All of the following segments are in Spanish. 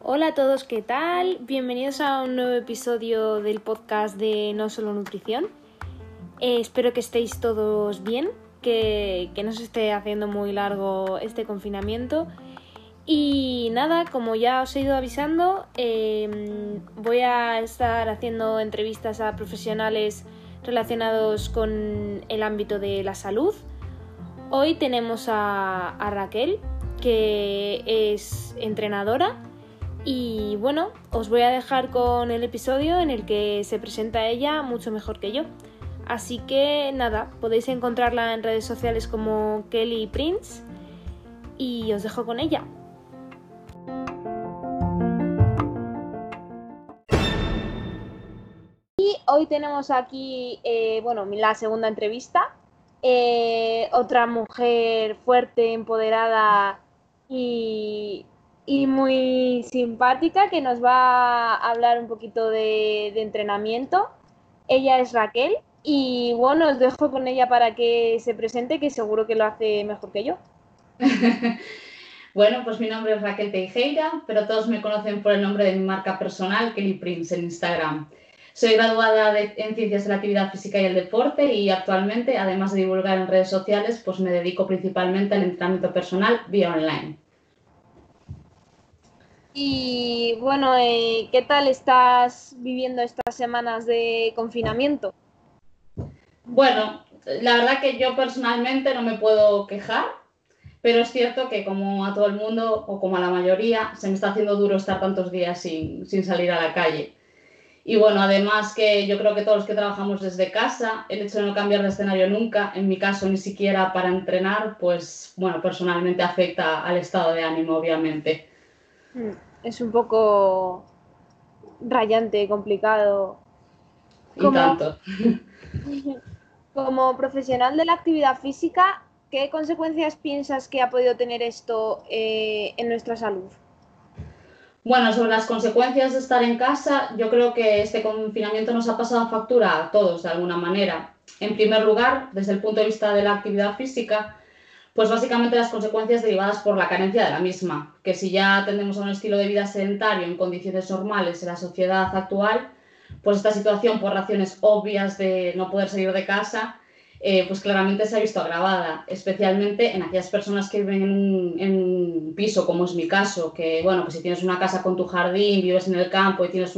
Hola a todos, ¿qué tal? Bienvenidos a un nuevo episodio del podcast de No Solo Nutrición. Eh, espero que estéis todos bien, que, no se esté haciendo muy largo este confinamiento. Y nada, como ya os he ido avisando, em, voy a estar haciendo entrevistas a profesionales relacionados con el ámbito de la salud. Hoy tenemos a Raquel, que es entrenadora y bueno, os voy a dejar con el episodio en el que se presenta ella mucho mejor que yo. Así que nada, podéis encontrarla en redes sociales como Kelly Prince y os dejo con ella. Y hoy tenemos aquí, eh, bueno, la segunda entrevista. Eh, otra mujer fuerte, empoderada y muy simpática que nos va a hablar un poquito de, entrenamiento. Ella es Raquel y bueno, os dejo con ella para que se presente, que seguro que lo hace mejor que yo. bueno, pues mi nombre es Raquel Teijeira, pero todos me conocen por el nombre de mi marca personal, Kelly Prince, en Instagram. Soy graduada en Ciencias de la Actividad Física y el Deporte y actualmente, además de divulgar en redes sociales, pues me dedico principalmente al entrenamiento personal vía online. Y bueno, eh, ¿qué tal estás viviendo estas semanas de confinamiento? Bueno, la verdad que yo personalmente no me puedo quejar, pero es cierto que como a todo el mundo o como a la mayoría, se me está haciendo duro estar tantos días sin, sin salir a la calle. Y bueno, además que yo creo que todos los que trabajamos desde casa, el hecho de no cambiar de escenario nunca, en mi caso ni siquiera para entrenar, pues bueno, personalmente afecta al estado de ánimo, obviamente. Mm es un poco rayante, complicado. Como, tanto. como profesional de la actividad física, ¿qué consecuencias piensas que ha podido tener esto eh, en nuestra salud? Bueno, sobre las consecuencias de estar en casa, yo creo que este confinamiento nos ha pasado factura a todos de alguna manera. En primer lugar, desde el punto de vista de la actividad física, pues básicamente las consecuencias derivadas por la carencia de la misma, que si ya tendemos a un estilo de vida sedentario en condiciones normales en la sociedad actual, pues esta situación por razones obvias de no poder salir de casa, eh, pues claramente se ha visto agravada, especialmente en aquellas personas que viven en un, piso, como es mi caso, que bueno, que si tienes una casa con tu jardín, vives en el campo y tienes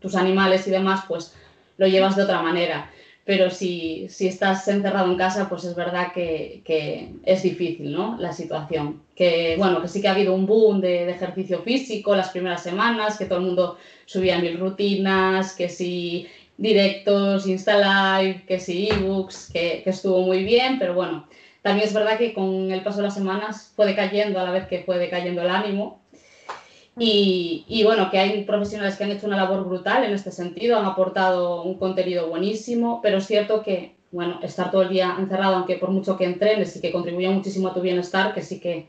tus animales y demás, pues lo llevas de otra manera pero si, si, estás encerrado en casa, pues es verdad que, que, es difícil, ¿no? La situación. Que, bueno, que sí que ha habido un boom de, de, ejercicio físico las primeras semanas, que todo el mundo subía mil rutinas, que si directos, Insta Live, que si ebooks, que, estuvo muy bien, pero bueno, también es verdad que con el paso de las semanas fue decayendo a la vez que fue decayendo el ánimo y, bueno, que hay profesionales que han hecho una labor brutal en este sentido, han aportado un contenido buenísimo, pero es cierto que, bueno, estar todo el día encerrado, aunque por mucho que entrenes y que contribuya muchísimo a tu bienestar, que sí que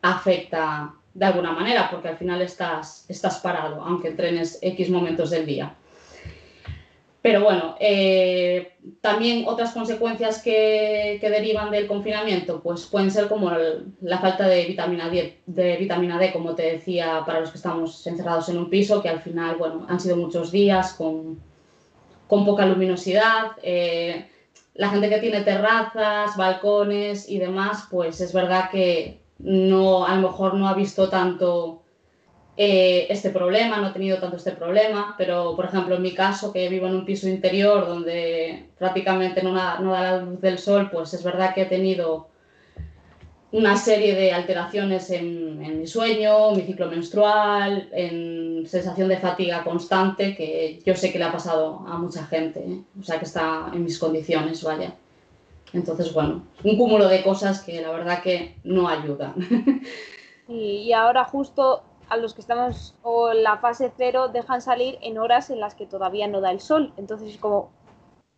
afecta de alguna manera, porque al final estás, estás parado, aunque entrenes X momentos del día. Pero bueno, eh, también otras consecuencias que, derivan del confinamiento, pues pueden ser como la falta de vitamina, D, de vitamina D, como te decía, para los que estamos encerrados en un piso, que al final, bueno, han sido muchos días con, con poca luminosidad. Eh, la gente que tiene terrazas, balcones y demás, pues es verdad que no, a lo mejor no ha visto tanto eh, este problema, no he tenido tanto este problema, pero por ejemplo en mi caso, que vivo en un piso interior donde prácticamente no da, no da la luz del sol, pues es verdad que he tenido una serie de alteraciones en, en, mi sueño, mi ciclo menstrual, en sensación de fatiga constante, que yo sé que le ha pasado a mucha gente, ¿eh? o sea que está en mis condiciones, vaya. Entonces, bueno, un cúmulo de cosas que la verdad que no ayudan. y ahora justo a los que estamos o en la fase cero dejan salir en horas en las que todavía no da el sol. Entonces, como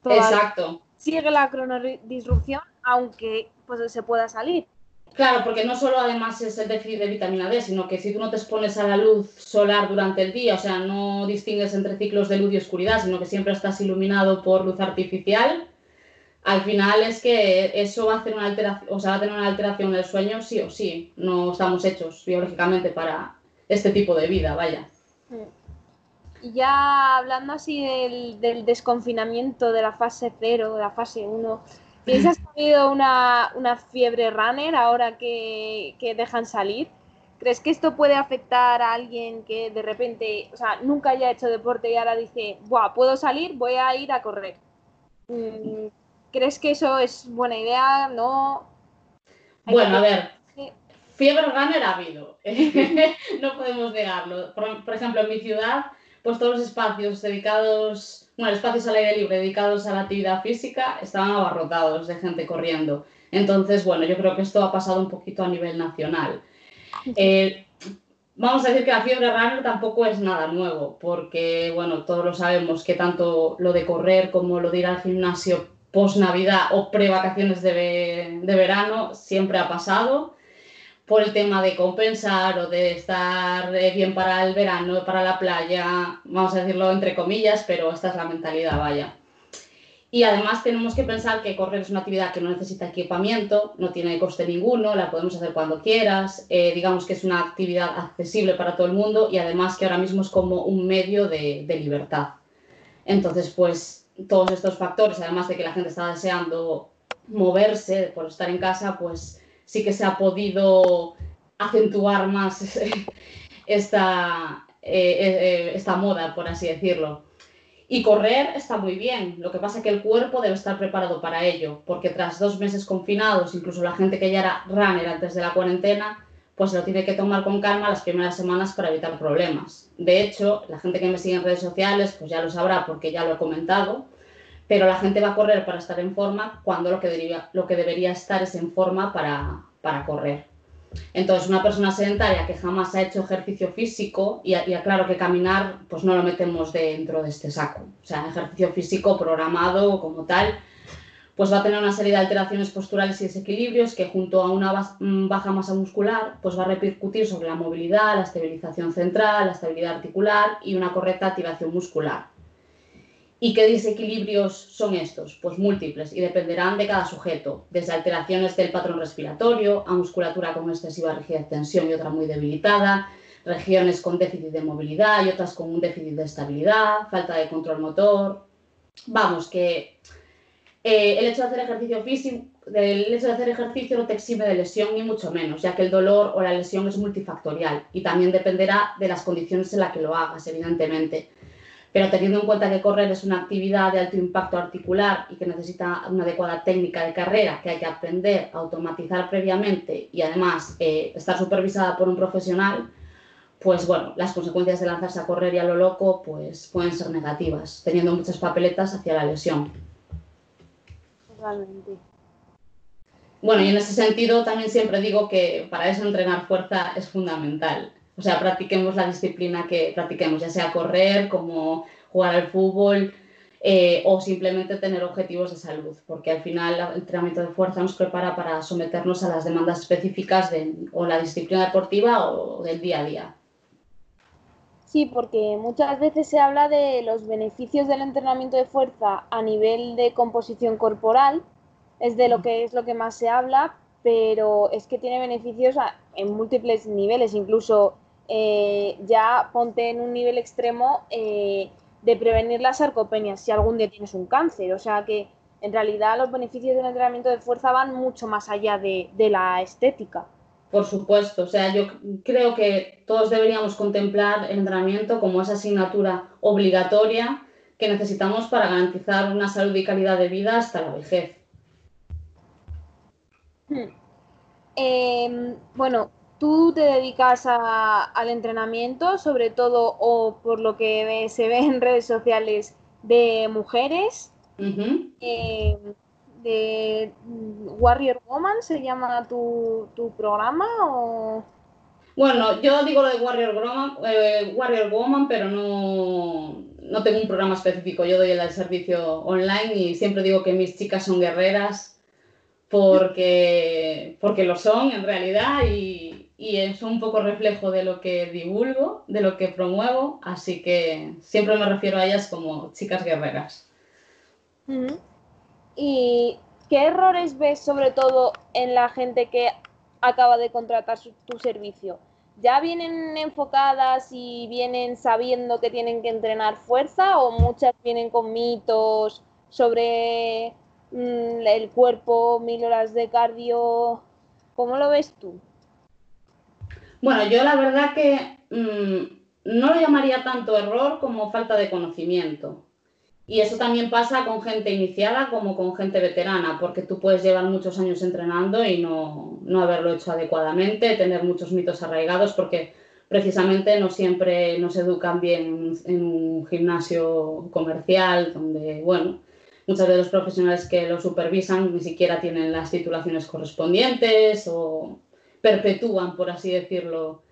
Exacto. sigue la cronodisrupción, aunque pues, se pueda salir. Claro, porque no solo además es el déficit de vitamina D, sino que si tú no te expones a la luz solar durante el día, o sea, no distingues entre ciclos de luz y oscuridad, sino que siempre estás iluminado por luz artificial, al final es que eso va a hacer una alteración, o sea, va a tener una alteración en el sueño sí o sí. No estamos hechos biológicamente para este tipo de vida, vaya. Y ya hablando así del, desconfinamiento de la fase 0, de la fase 1, ¿piensas que ha habido una, una fiebre runner ahora que, que, dejan salir? ¿Crees que esto puede afectar a alguien que de repente, o sea, nunca haya hecho deporte y ahora dice, Buah, puedo salir, voy a ir a correr? Mm, ¿Crees que eso es buena idea? ¿No? Bueno, a ver, fiebre runner ha habido, no podemos negarlo. Por, ejemplo, en mi ciudad, pues todos los espacios dedicados, bueno, espacios al aire libre dedicados a la actividad física estaban abarrotados de gente corriendo. Entonces, bueno, yo creo que esto ha pasado un poquito a nivel nacional. Eh, vamos a decir que la fiebre runner tampoco es nada nuevo, porque, bueno, todos lo sabemos que tanto lo de correr como lo de ir al gimnasio post Navidad o pre vacaciones de, de verano siempre ha pasado por el tema de compensar o de estar eh, bien para el verano, para la playa, vamos a decirlo entre comillas, pero esta es la mentalidad, vaya. Y además tenemos que pensar que correr es una actividad que no necesita equipamiento, no tiene coste ninguno, la podemos hacer cuando quieras, eh, digamos que es una actividad accesible para todo el mundo y además que ahora mismo es como un medio de, de libertad. Entonces, pues todos estos factores, además de que la gente está deseando moverse por estar en casa, pues sí que se ha podido acentuar más esta, eh, eh, esta moda, por así decirlo. Y correr está muy bien, lo que pasa es que el cuerpo debe estar preparado para ello, porque tras dos meses confinados, incluso la gente que ya era runner antes de la cuarentena, pues lo tiene que tomar con calma las primeras semanas para evitar problemas. De hecho, la gente que me sigue en redes sociales, pues ya lo sabrá porque ya lo he comentado, pero la gente va a correr para estar en forma cuando lo que debería, estar es en forma para, para correr. Entonces, una persona sedentaria que jamás ha hecho ejercicio físico, y, y aclaro que caminar, pues no lo metemos dentro de este saco. O sea, ejercicio físico programado como tal, pues va a tener una serie de alteraciones posturales y desequilibrios que junto a una mm, baja masa muscular, pues va a repercutir sobre la movilidad, la estabilización central, la estabilidad articular y una correcta activación muscular. ¿Y qué desequilibrios son estos? Pues múltiples y dependerán de cada sujeto, desde alteraciones del patrón respiratorio a musculatura con excesiva rigidez, tensión y otra muy debilitada, regiones con déficit de movilidad y otras con un déficit de estabilidad, falta de control motor. Vamos, que eh, el hecho de hacer ejercicio físico, el hecho de hacer ejercicio no te exime de lesión ni mucho menos, ya que el dolor o la lesión es multifactorial y también dependerá de las condiciones en las que lo hagas, evidentemente. Pero teniendo en cuenta que correr es una actividad de alto impacto articular y que necesita una adecuada técnica de carrera que hay que aprender a automatizar previamente y además eh, estar supervisada por un profesional, pues bueno, las consecuencias de lanzarse a correr y a lo loco pues pueden ser negativas, teniendo muchas papeletas hacia la lesión. Bueno, y en ese sentido también siempre digo que para eso entrenar fuerza es fundamental. O sea, practiquemos la disciplina que practiquemos, ya sea correr, como jugar al fútbol eh, o simplemente tener objetivos de salud, porque al final el entrenamiento de fuerza nos prepara para someternos a las demandas específicas de o la disciplina deportiva o del día a día. Sí, porque muchas veces se habla de los beneficios del entrenamiento de fuerza a nivel de composición corporal, es de lo que es lo que más se habla, pero es que tiene beneficios en múltiples niveles, incluso eh, ya ponte en un nivel extremo eh, de prevenir la sarcopenia si algún día tienes un cáncer. O sea que en realidad los beneficios del entrenamiento de fuerza van mucho más allá de la estética. Por supuesto, o sea, yo creo que todos deberíamos contemplar el entrenamiento como esa asignatura obligatoria que necesitamos para garantizar una salud y calidad de vida hasta la vejez. Hmm. Em, bueno, tú te dedicas al entrenamiento, sobre todo, o por lo que se ve en redes sociales, de mujeres de Warrior Woman, ¿se llama tu, programa? O... Bueno, yo digo lo de Warrior Woman, eh, Warrior Woman pero no, no tengo un programa específico. Yo doy el servicio online y siempre digo que mis chicas son guerreras porque, porque lo son en realidad y, y es un poco reflejo de lo que divulgo, de lo que promuevo, así que siempre me refiero a ellas como chicas guerreras. ¿Y qué errores ves sobre todo en la gente que acaba de contratar tu servicio? ¿Ya vienen enfocadas y vienen sabiendo que tienen que entrenar fuerza o muchas vienen con mitos sobre mm, el cuerpo, mil horas de cardio? ¿Cómo lo ves tú? Bueno, yo la verdad que mm, no lo llamaría tanto error como falta de conocimiento. Y eso también pasa con gente iniciada como con gente veterana, porque tú puedes llevar muchos años entrenando y no, haberlo hecho adecuadamente, tener muchos mitos arraigados, porque precisamente no siempre nos educan bien en un gimnasio comercial, donde, bueno, muchos de los profesionales que lo supervisan ni siquiera tienen las titulaciones correspondientes o perpetúan, por así decirlo,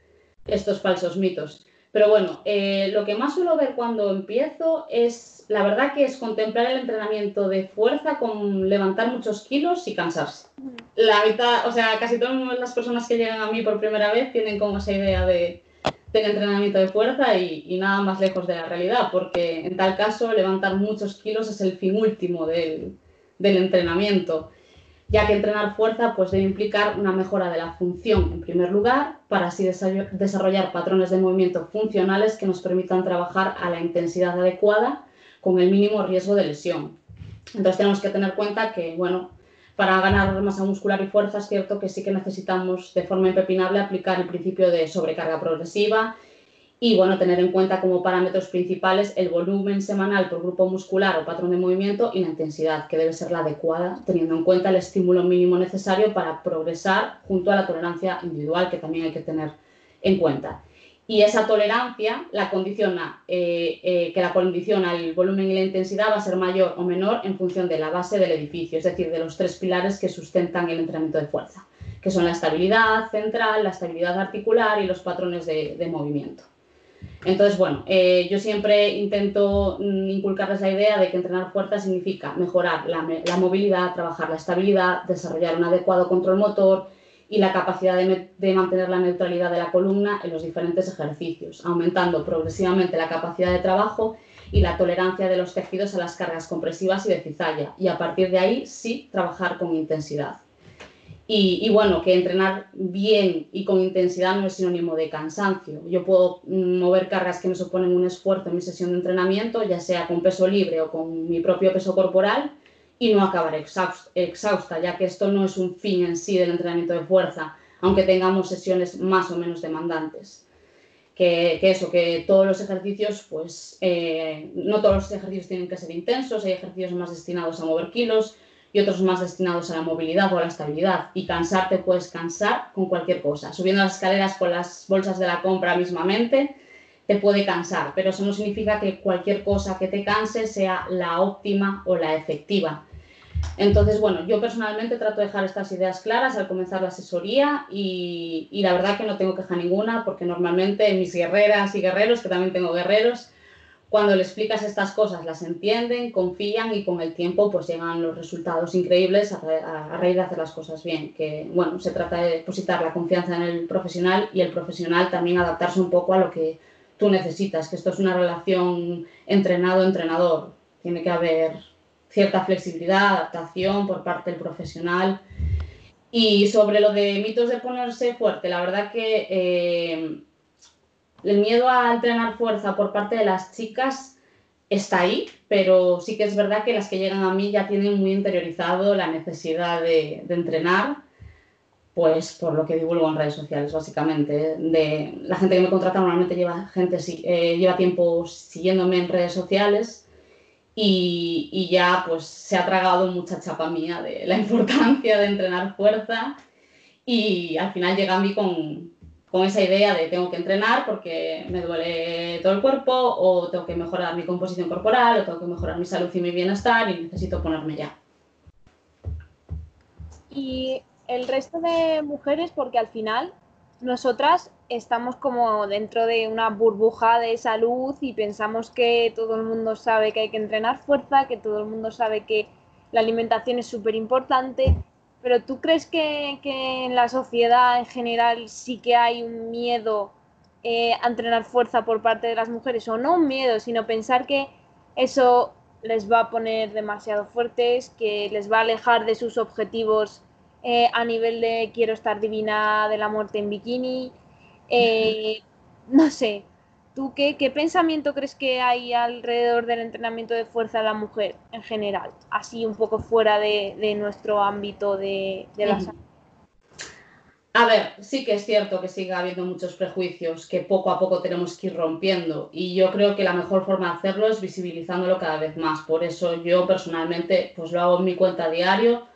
estos falsos mitos. Pero bueno, eh, lo que más suelo ver cuando empiezo es, la verdad que es contemplar el entrenamiento de fuerza con levantar muchos kilos y cansarse. La mitad, o sea, casi todas las personas que llegan a mí por primera vez tienen como esa idea de, del entrenamiento de fuerza y, y, nada más lejos de la realidad, porque en tal caso levantar muchos kilos es el fin último del, del entrenamiento ya que entrenar fuerza pues, debe implicar una mejora de la función en primer lugar, para así desarrollar patrones de movimiento funcionales que nos permitan trabajar a la intensidad adecuada con el mínimo riesgo de lesión. Entonces tenemos que tener cuenta que, bueno, para ganar masa muscular y fuerza es cierto que sí que necesitamos de forma impepinable aplicar el principio de sobrecarga progresiva y bueno, tener en cuenta como parámetros principales el volumen semanal por grupo muscular o patrón de movimiento y la intensidad, que debe ser la adecuada, teniendo en cuenta el estímulo mínimo necesario para progresar junto a la tolerancia individual, que también hay que tener en cuenta. Y esa tolerancia la condiciona, eh, eh, que la condiciona el volumen y la intensidad va a ser mayor o menor en función de la base del edificio, es decir, de los tres pilares que sustentan el entrenamiento de fuerza, que son la estabilidad central, la estabilidad articular y los patrones de movimiento. Entonces, bueno, eh, yo siempre intento mm, inculcarles la idea de que entrenar fuerza significa mejorar la, movilidad, trabajar la estabilidad, desarrollar un adecuado control motor y la capacidad de, de, mantener la neutralidad de la columna en los diferentes ejercicios, aumentando progresivamente la capacidad de trabajo y la tolerancia de los tejidos a las cargas compresivas y de cizalla. Y a partir de ahí sí trabajar con intensidad. Y, bueno, que entrenar bien y con intensidad no es sinónimo de cansancio. Yo puedo mover cargas que me suponen un esfuerzo en mi sesión de entrenamiento, ya sea con peso libre o con mi propio peso corporal, y no acabar exhausta, ya que esto no es un fin en sí del entrenamiento de fuerza, aunque tengamos sesiones más o menos demandantes. Que, eso, que todos los ejercicios, pues eh, no todos los ejercicios tienen que ser intensos, hay ejercicios más destinados a mover kilos, y otros más destinados a la movilidad o a la estabilidad. Y cansarte puedes cansar con cualquier cosa. Subiendo las escaleras con las bolsas de la compra mismamente te puede cansar, pero eso no significa que cualquier cosa que te canse sea la óptima o la efectiva. Entonces, bueno, yo personalmente trato de dejar estas ideas claras al comenzar la asesoría y, y la verdad que no tengo queja ninguna porque normalmente mis guerreras y guerreros, que también tengo guerreros, cuando le explicas estas cosas las entienden, confían y con el tiempo pues llegan los resultados increíbles a, raíz de hacer las cosas bien. Que bueno, se trata de depositar la confianza en el profesional y el profesional también adaptarse un poco a lo que tú necesitas, que esto es una relación entrenado-entrenador. Tiene que haber cierta flexibilidad, adaptación por parte del profesional. Y sobre lo de mitos de ponerse fuerte, la verdad que eh, el miedo a entrenar fuerza por parte de las chicas está ahí, pero sí que es verdad que las que llegan a mí ya tienen muy interiorizado la necesidad de, entrenar, pues por lo que divulgo en redes sociales, básicamente. De, la gente que me contrata normalmente lleva, gente, eh, lleva tiempo siguiéndome en redes sociales y, ya pues se ha tragado mucha chapa mía de la importancia de entrenar fuerza y al final llega a mí con, con esa idea de tengo que entrenar porque me duele todo el cuerpo o tengo que mejorar mi composición corporal o tengo que mejorar mi salud y mi bienestar y necesito ponerme ya. Y el resto de mujeres, porque al final nosotras estamos como dentro de una burbuja de salud y pensamos que todo el mundo sabe que hay que entrenar fuerza, que todo el mundo sabe que la alimentación es súper importante, pero ¿tú crees que, en la sociedad en general sí que hay un miedo eh, a entrenar fuerza por parte de las mujeres? O no un miedo, sino pensar que eso les va a poner demasiado fuertes, que les va a alejar de sus objetivos eh, a nivel de quiero estar divina de la muerte en bikini. Eh, no sé, ¿tú qué, qué, pensamiento crees que hay alrededor del entrenamiento de fuerza de la mujer en general? Así un poco fuera de, de nuestro ámbito de, de la salud. A ver, sí que es cierto que sigue habiendo muchos prejuicios que poco a poco tenemos que ir rompiendo y yo creo que la mejor forma de hacerlo es visibilizándolo cada vez más. Por eso yo personalmente pues lo hago en mi cuenta diario,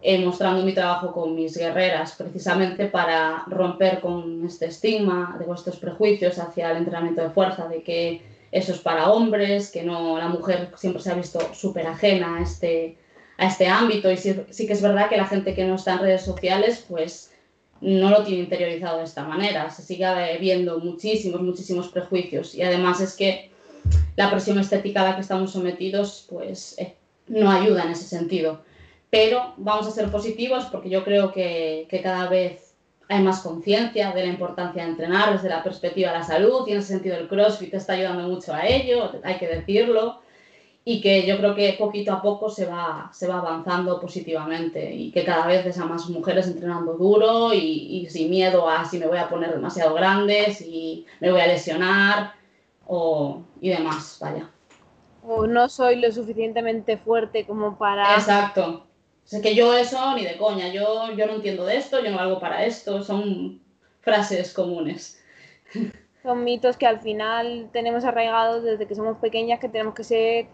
eh, mostrando mi trabajo con mis guerreras, precisamente para romper con este estigma de vuestros prejuicios hacia el entrenamiento de fuerza, de que eso es para hombres, que no la mujer siempre se ha visto súper ajena a este, a este ámbito y sí, sí que es verdad que la gente que no está en redes sociales pues no lo tiene interiorizado de esta manera. Se sigue viendo muchísimos, muchísimos prejuicios y además es que la presión estética a la que estamos sometidos pues eh, no ayuda en ese sentido. Pero vamos a ser positivos porque yo creo que, que cada vez hay más conciencia de la importancia de entrenar desde la perspectiva de la salud y en ese sentido el CrossFit está ayudando mucho a ello, hay que decirlo y que yo creo que poquito a poco se va, se va avanzando positivamente y que cada vez ves a más mujeres entrenando duro y, y, sin miedo a si me voy a poner demasiado grande, si me voy a lesionar o, y demás, vaya. O no soy lo suficientemente fuerte como para... Exacto. Es que yo eso ni de coña, yo, yo no entiendo de esto, yo no hago para esto, son frases comunes. Son mitos que al final tenemos arraigados desde que somos pequeñas que tenemos que ser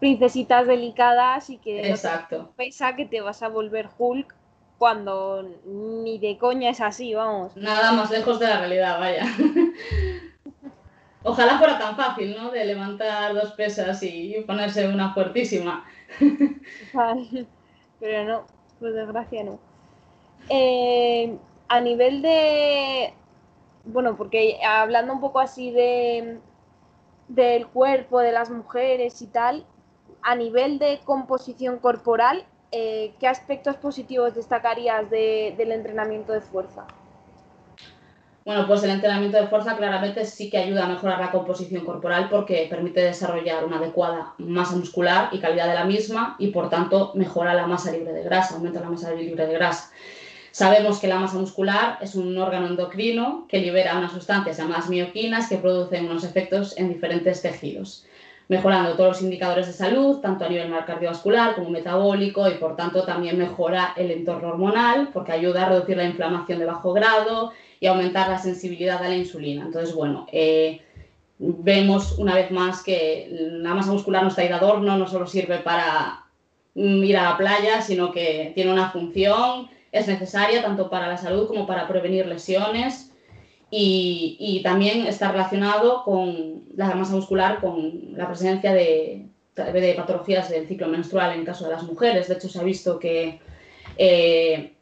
princesitas delicadas y que Exacto. pesa que te vas a volver Hulk cuando ni de coña es así, vamos. Nada más lejos de la realidad, vaya. Ojalá fuera tan fácil, ¿no? De levantar dos pesas y ponerse una fuertísima. Pero no, por desgracia no. Eh, a nivel de. Bueno, porque hablando un poco así de del cuerpo de las mujeres y tal, a nivel de composición corporal, eh, ¿qué aspectos positivos destacarías de, del entrenamiento de fuerza? Bueno, pues el entrenamiento de fuerza claramente sí que ayuda a mejorar la composición corporal porque permite desarrollar una adecuada masa muscular y calidad de la misma y por tanto mejora la masa libre de grasa, aumenta la masa libre de grasa. Sabemos que la masa muscular es un órgano endocrino que libera unas sustancias llamadas mioquinas que producen unos efectos en diferentes tejidos mejorando todos los indicadores de salud, tanto a nivel cardiovascular como metabólico, y por tanto también mejora el entorno hormonal, porque ayuda a reducir la inflamación de bajo grado y aumentar la sensibilidad a la insulina. Entonces, bueno, eh, vemos una vez más que la masa muscular no está ahí de adorno, no solo sirve para ir a la playa, sino que tiene una función, es necesaria tanto para la salud como para prevenir lesiones y, también está relacionado con la masa muscular, con la presencia de, de, patologías del ciclo menstrual en caso de las mujeres. De hecho, se ha visto que eh,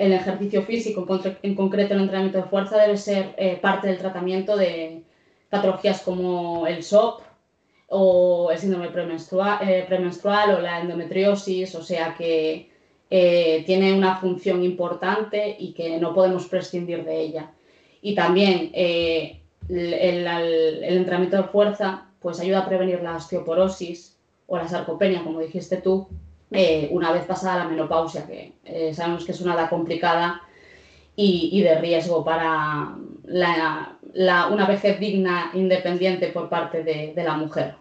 el ejercicio físico, en, concreto el entrenamiento de fuerza, debe ser eh, parte del tratamiento de patologías como el SOP o el síndrome premenstrual, eh, premenstrual o la endometriosis, o sea que tiene una función importante y que no podemos prescindir de ella. Y también eh, el, entrenamiento de fuerza pues ayuda a prevenir la osteoporosis o la sarcopenia, como dijiste tú, eh, una vez pasada la menopausia, que eh, sabemos que es una edad complicada y, de riesgo para la, una vejez digna, independiente por parte de, la mujer.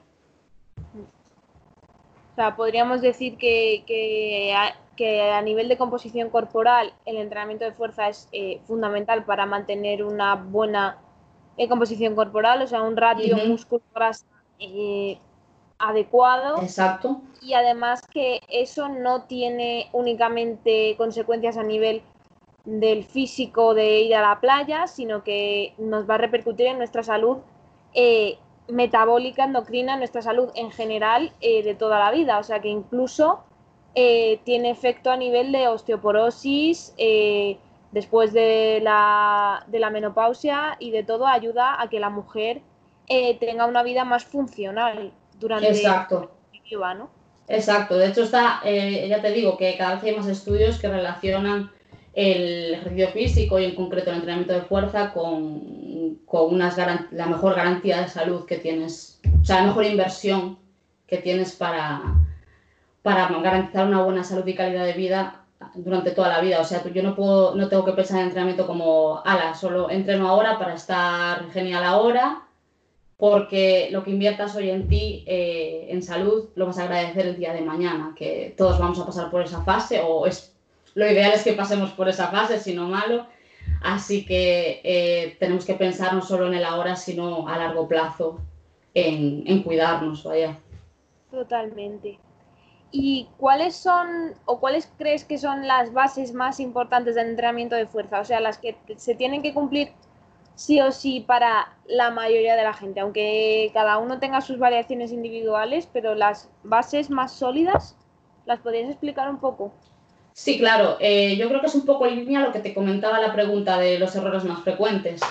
O sea, podríamos decir que, que que a nivel de composición corporal el entrenamiento de fuerza es eh, fundamental para mantener una buena eh, composición corporal, o sea, un ratio músculo-grasa eh, adecuado. Exacto. Y además que eso no tiene únicamente consecuencias a nivel del físico de ir a la playa, sino que nos va a repercutir en nuestra salud metabólica, endocrina, nuestra salud en general de toda la vida. O sea que incluso eh, tiene efecto a nivel de osteoporosis, eh, después de la, de la, menopausia y de todo ayuda a que la mujer eh, tenga una vida más funcional durante Exacto. vida, ¿no? Exacto, de hecho está, ya te digo que cada vez hay más estudios que relacionan el ejercicio físico y en concreto el entrenamiento de fuerza con, con unas la mejor garantía de salud que tienes, o sea, la mejor inversión que tienes para, para garantizar una buena salud y calidad de vida durante toda la vida. O sea, yo no, puedo, no tengo que pensar en entrenamiento como, ala, solo entreno ahora para estar genial ahora, porque lo que inviertas hoy en ti, eh, en salud, lo vas a agradecer el día de mañana, que todos vamos a pasar por esa fase, o es, lo ideal es que pasemos por esa fase, si no malo. Así que eh, tenemos que pensar no solo en el ahora, sino a largo plazo en, en cuidarnos, vaya. Totalmente. ¿Y cuáles son o cuáles crees que son las bases más importantes del entrenamiento de fuerza? O sea, las que se tienen que cumplir sí o sí para la mayoría de la gente, aunque cada uno tenga sus variaciones individuales, pero las bases más sólidas, ¿las podrías explicar un poco? Sí, claro. Eh, yo creo que es un poco en línea lo que te comentaba la pregunta de los errores más frecuentes.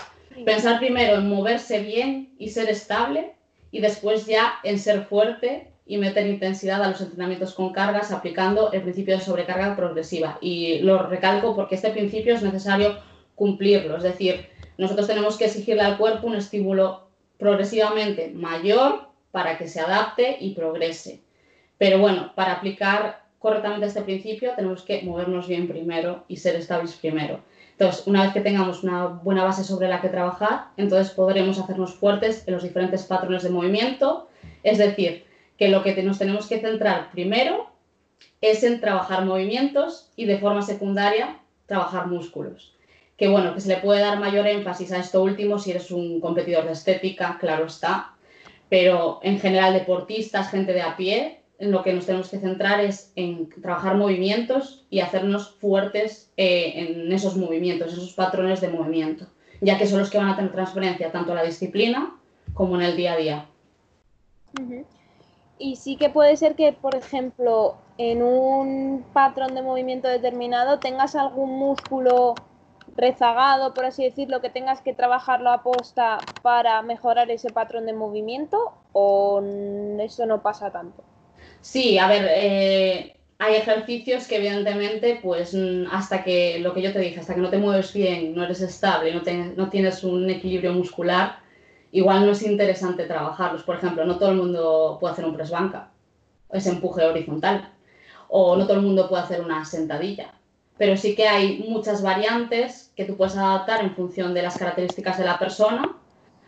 Pensar primero en moverse bien y ser estable y después ya en ser fuerte y meter intensidad a los entrenamientos con cargas aplicando el principio de sobrecarga progresiva. Y lo recalco porque este principio es necesario cumplirlo, es decir, nosotros tenemos que exigirle al cuerpo un estímulo progresivamente mayor para que se adapte y progrese. Pero bueno, para aplicar correctamente este principio tenemos que movernos bien primero y ser estables primero. Entonces, una vez que tengamos una buena base sobre la que trabajar, entonces podremos hacernos fuertes en los diferentes patrones de movimiento, es decir, que lo que nos tenemos que centrar primero es en trabajar movimientos y de forma secundaria trabajar músculos. Que bueno, que se le puede dar mayor énfasis a esto último si eres un competidor de estética, claro está, pero en general deportistas, gente de a pie, en lo que nos tenemos que centrar es en trabajar movimientos y hacernos fuertes eh, en esos movimientos, esos patrones de movimiento, ya que son los que van a tener transferencia tanto en la disciplina como en el día a día. Y sí que puede ser que, por ejemplo, en un patrón de movimiento determinado tengas algún músculo rezagado, por así decirlo, que tengas que trabajarlo a posta para mejorar ese patrón de movimiento o eso no pasa tanto? Sí, a ver, eh, hay ejercicios que evidentemente, pues hasta que, lo que yo te dije, hasta que no te mueves bien, no eres estable, no, no tienes un equilibrio muscular, igual no es interesante trabajarlos. Por ejemplo, no todo el mundo puede hacer un press banca, ese empuje horizontal, o no todo el mundo puede hacer una sentadilla. Pero sí que hay muchas variantes que tú puedes adaptar en función de las características de la persona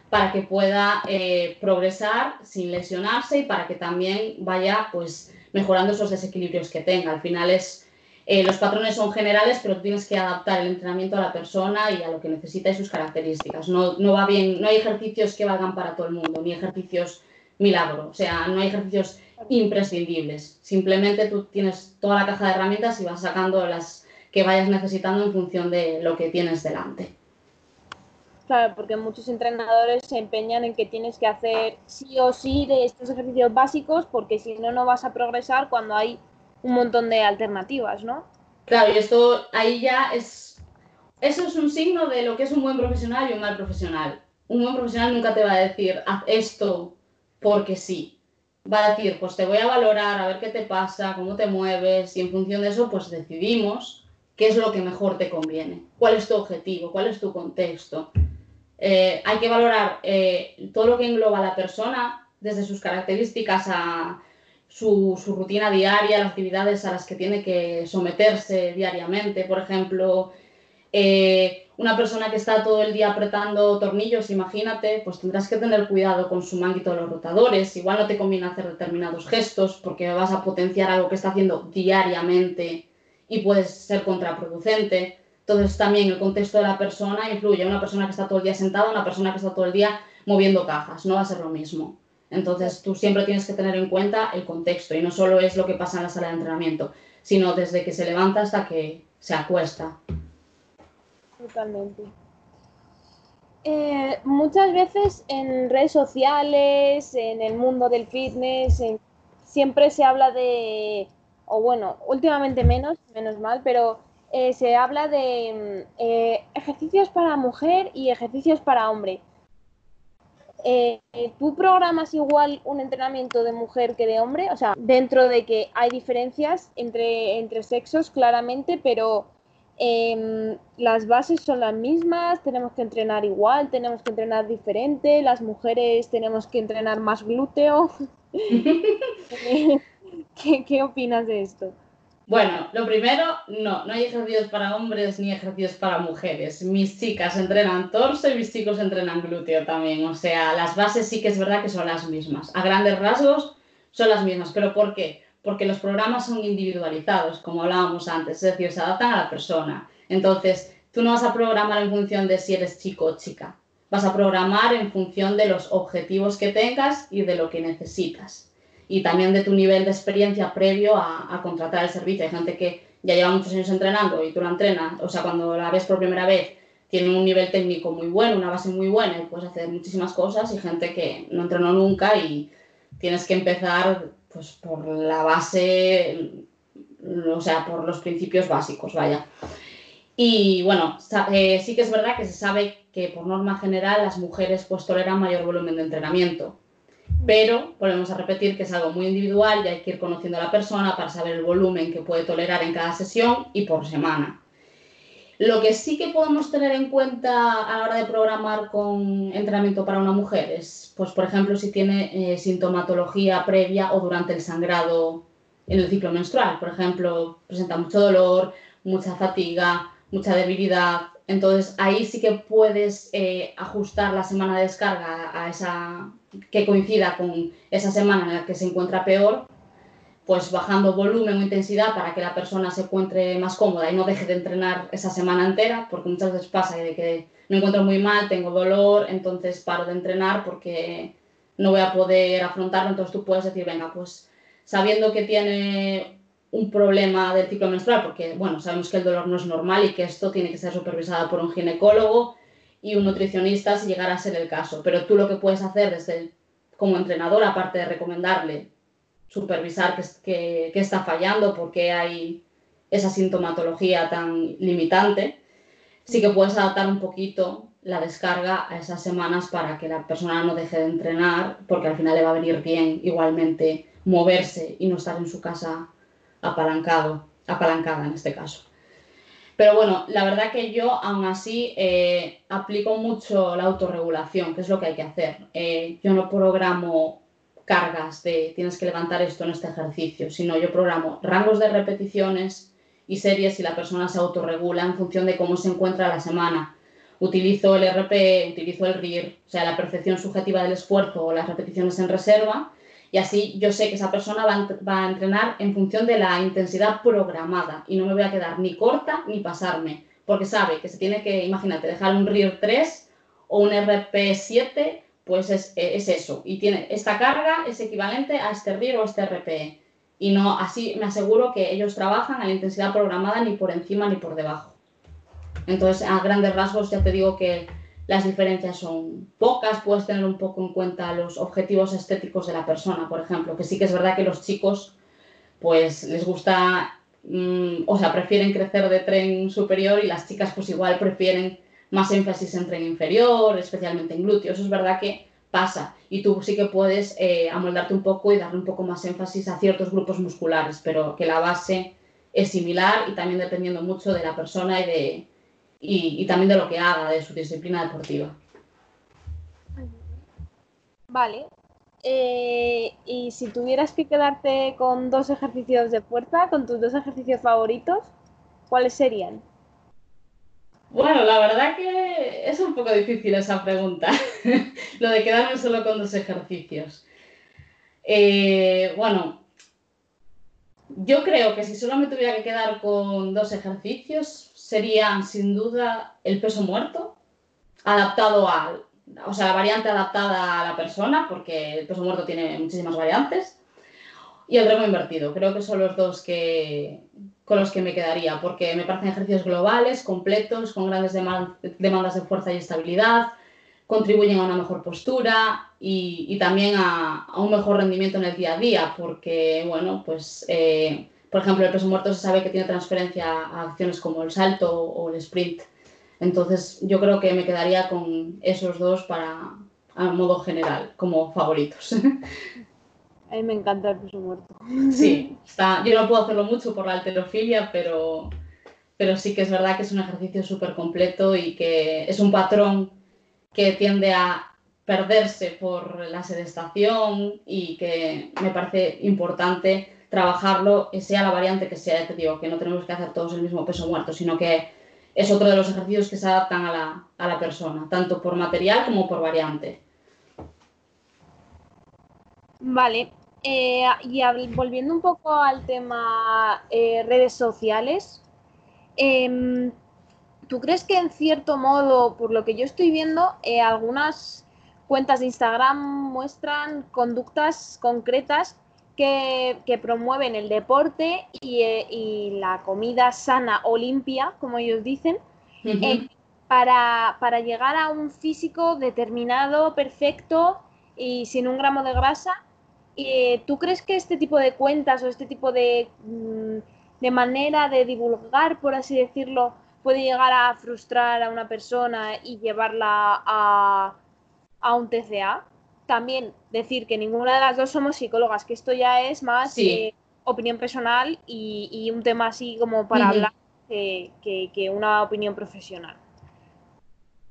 para que pueda eh, progresar sin lesionarse y para que también vaya pues mejorando esos desequilibrios que tenga. Al final es eh, los patrones son generales, pero tú tienes que adaptar el entrenamiento a la persona y a lo que necesita y sus características. No, no, va bien, no hay ejercicios que valgan para todo el mundo, ni ejercicios milagro. O sea, no hay ejercicios imprescindibles. Simplemente tú tienes toda la caja de herramientas y vas sacando las que vayas necesitando en función de lo que tienes delante. Claro, porque muchos entrenadores se empeñan en que tienes que hacer sí o sí de estos ejercicios básicos, porque si no, no vas a progresar cuando hay un montón de alternativas, ¿no? Claro, y esto ahí ya es, eso es un signo de lo que es un buen profesional y un mal profesional. Un buen profesional nunca te va a decir, haz esto porque sí. Va a decir, pues te voy a valorar, a ver qué te pasa, cómo te mueves, y en función de eso, pues decidimos qué es lo que mejor te conviene, cuál es tu objetivo, cuál es tu contexto. Eh, hay que valorar eh, todo lo que engloba a la persona, desde sus características a su, rutina diaria, las actividades a las que tiene que someterse diariamente. Por ejemplo, eh, una persona que está todo el día apretando tornillos, imagínate, pues tendrás que tener cuidado con su manguito de los rotadores. Igual no te conviene hacer determinados gestos porque vas a potenciar algo que está haciendo diariamente y puedes ser contraproducente. Entonces también el contexto de la persona influye. Una persona que está todo el día sentada, una persona que está todo el día moviendo cajas, no va a ser lo mismo. Entonces tú siempre tienes que tener en cuenta el contexto y no solo es lo que pasa en la sala de entrenamiento, sino desde que se levanta hasta que se acuesta. Totalmente. Eh, muchas veces en redes sociales, en el mundo del fitness, siempre se habla de, o bueno, últimamente menos, menos mal, pero eh, se habla de mm, eh, ejercicios para mujer y ejercicios para hombre. Eh, ¿tú programas igual un entrenamiento de mujer que de hombre? O sea, dentro de que hay diferencias entre, entre sexos, claramente, pero Em, las bases son las mismas, tenemos que entrenar igual, tenemos que entrenar diferente, las mujeres tenemos que entrenar más glúteo. ¿Qué, ¿Qué, opinas de esto? Bueno, lo primero, no, no hay ejercicios para hombres ni ejercicios para mujeres. Mis chicas entrenan torso y mis chicos entrenan glúteo también. O sea, las bases sí que es verdad que son las mismas. A grandes rasgos son las mismas. ¿Pero por qué? porque los programas son individualizados, como hablábamos antes, es decir, se adaptan a la persona. Entonces, tú no vas a programar en función de si eres chico o chica, vas a programar en función de los objetivos que tengas y de lo que necesitas. Y también de tu nivel de experiencia previo a, contratar el servicio. Hay gente que ya lleva muchos años entrenando y tú la entrenas, o sea, cuando la ves por primera vez, tiene un nivel técnico muy bueno, una base muy buena y puedes hacer muchísimas cosas y gente que no entrenó nunca y tienes que empezar pues por la base, o sea, por los principios básicos, vaya. Y bueno, eh, sí que es verdad que se sabe que por norma general las mujeres pues toleran mayor volumen de entrenamiento, pero volvemos a repetir que es algo muy individual y hay que ir conociendo a la persona para saber el volumen que puede tolerar en cada sesión y por semana. Lo que sí que podemos tener en cuenta a la hora de programar con entrenamiento para una mujer es, pues, por ejemplo, si tiene eh, sintomatología previa o durante el sangrado en el ciclo menstrual. Por ejemplo, presenta mucho dolor, mucha fatiga, mucha debilidad. Entonces, ahí sí que puedes eh, ajustar la semana de descarga a esa que coincida con esa semana en la que se encuentra peor pues bajando volumen o intensidad para que la persona se encuentre más cómoda y no deje de entrenar esa semana entera, porque muchas veces pasa de que me encuentro muy mal, tengo dolor, entonces paro de entrenar porque no voy a poder afrontarlo, entonces tú puedes decir, venga, pues sabiendo que tiene un problema del ciclo menstrual, porque bueno, sabemos que el dolor no es normal y que esto tiene que ser supervisado por un ginecólogo y un nutricionista si llegara a ser el caso, pero tú lo que puedes hacer desde como entrenador, aparte de recomendarle supervisar qué, está fallando, por qué hay esa sintomatología tan limitante, sí que puedes adaptar un poquito la descarga a esas semanas para que la persona no deje de entrenar, porque al final le va a venir bien igualmente moverse y no estar en su casa apalancado, apalancada en este caso. Pero bueno, la verdad que yo aún así eh, aplico mucho la autorregulación, que es lo que hay que hacer. Eh, yo no programo cargas de tienes que levantar esto en este ejercicio, sino yo programo rangos de repeticiones y series y la persona se autorregula en función de cómo se encuentra la semana. Utilizo el RP, utilizo el RIR, o sea, la percepción subjetiva del esfuerzo o las repeticiones en reserva, y así yo sé que esa persona va, a entrenar en función de la intensidad programada y no me voy a quedar ni corta ni pasarme, porque sabe que se tiene que, imagínate, dejar un RIR 3 o un RP 7 pues es, eso. Y tiene esta carga es equivalente a este RIR o este RPE. Y no, así me aseguro que ellos trabajan a la intensidad programada ni por encima ni por debajo. Entonces, a grandes rasgos ya te digo que las diferencias son pocas, puedes tener un poco en cuenta los objetivos estéticos de la persona, por ejemplo, que sí que es verdad que los chicos pues les gusta, mm, o sea, prefieren crecer de tren superior y las chicas pues igual prefieren más énfasis en tren inferior, especialmente en glúteos. Es verdad que pasa y tú sí que puedes eh, amoldarte un poco y darle un poco más énfasis a ciertos grupos musculares, pero que la base es similar y también dependiendo mucho de la persona y, de, y, también de lo que haga, de su disciplina deportiva. Vale. Eh, y si tuvieras que quedarte con dos ejercicios de fuerza, con tus dos ejercicios favoritos, ¿cuáles serían? Bueno, la verdad que es un poco difícil esa pregunta, lo de quedarme solo con dos ejercicios. Eh, bueno, yo creo que si solo me tuviera que quedar con dos ejercicios, serían sin duda el peso muerto, adaptado a, o sea, la variante adaptada a la persona, porque el peso muerto tiene muchísimas variantes, y el remo invertido. Creo que son los dos que, con los que me quedaría, porque me parecen ejercicios globales, completos, con grandes demandas de fuerza y estabilidad, contribuyen a una mejor postura y, también a, un mejor rendimiento en el día a día, porque, bueno, pues, eh, por ejemplo, el peso muerto se sabe que tiene transferencia a acciones como el salto o el sprint. Entonces, yo creo que me quedaría con esos dos para, a modo general, como favoritos. A mí me encanta el peso muerto. Sí, está, yo no puedo hacerlo mucho por la alterofilia, pero, pero sí que es verdad que es un ejercicio súper completo y que es un patrón que tiende a perderse por la sedestación y que me parece importante trabajarlo, sea la variante que sea, te digo, que no tenemos que hacer todos el mismo peso muerto, sino que es otro de los ejercicios que se adaptan a la, a la persona, tanto por material como por variante. Vale, eh, y volviendo un poco al tema eh, redes sociales, em, ¿tú crees que en cierto modo, por lo que yo estoy viendo, eh, algunas cuentas de Instagram muestran conductas concretas que, promueven el deporte y, la comida sana o limpia, como ellos dicen, para, para llegar a un físico determinado, perfecto y sin un gramo de grasa? Eh, ¿tú crees que este tipo de cuentas o este tipo de, mm, de, manera de divulgar, por así decirlo, puede llegar a frustrar a una persona y llevarla a, a un TCA? También decir que ninguna de las dos somos psicólogas, que esto ya es más eh, opinión personal y, un tema así como para hablar que, que, una opinión profesional.